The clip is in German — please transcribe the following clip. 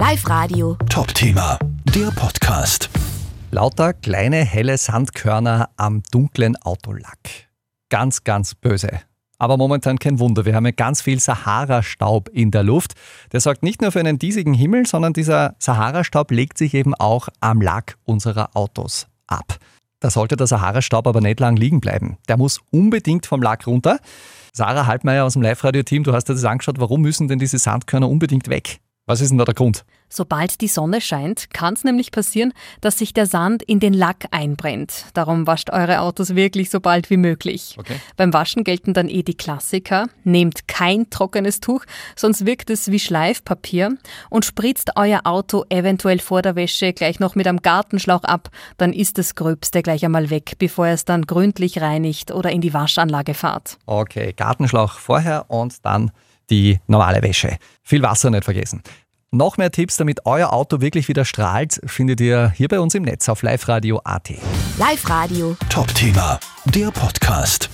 Live Radio. Top-Thema, der Podcast. Lauter kleine helle Sandkörner am dunklen Autolack. Ganz, ganz böse. Aber momentan kein Wunder. Wir haben ja ganz viel Sahara-Staub in der Luft. Der sorgt nicht nur für einen diesigen Himmel, sondern dieser Sahara-Staub legt sich eben auch am Lack unserer Autos ab. Da sollte der Sahara-Staub aber nicht lang liegen bleiben. Der muss unbedingt vom Lack runter. Sarah Halbmeier aus dem Live-Radio-Team, du hast dir das angeschaut. Warum müssen denn diese Sandkörner unbedingt weg? Was ist denn da der Grund? Sobald die Sonne scheint, kann es nämlich passieren, dass sich der Sand in den Lack einbrennt. Darum wascht eure Autos wirklich so bald wie möglich. Okay. Beim Waschen gelten dann eh die Klassiker. Nehmt kein trockenes Tuch, sonst wirkt es wie Schleifpapier und spritzt euer Auto eventuell vor der Wäsche gleich noch mit einem Gartenschlauch ab, dann ist das Gröbste gleich einmal weg, bevor ihr es dann gründlich reinigt oder in die Waschanlage fahrt. Okay, Gartenschlauch vorher und dann die normale Wäsche. Viel Wasser nicht vergessen. Noch mehr Tipps, damit euer Auto wirklich wieder strahlt, findet ihr hier bei uns im Netz auf liveradio.at. Live Radio. Top-Thema, der Podcast.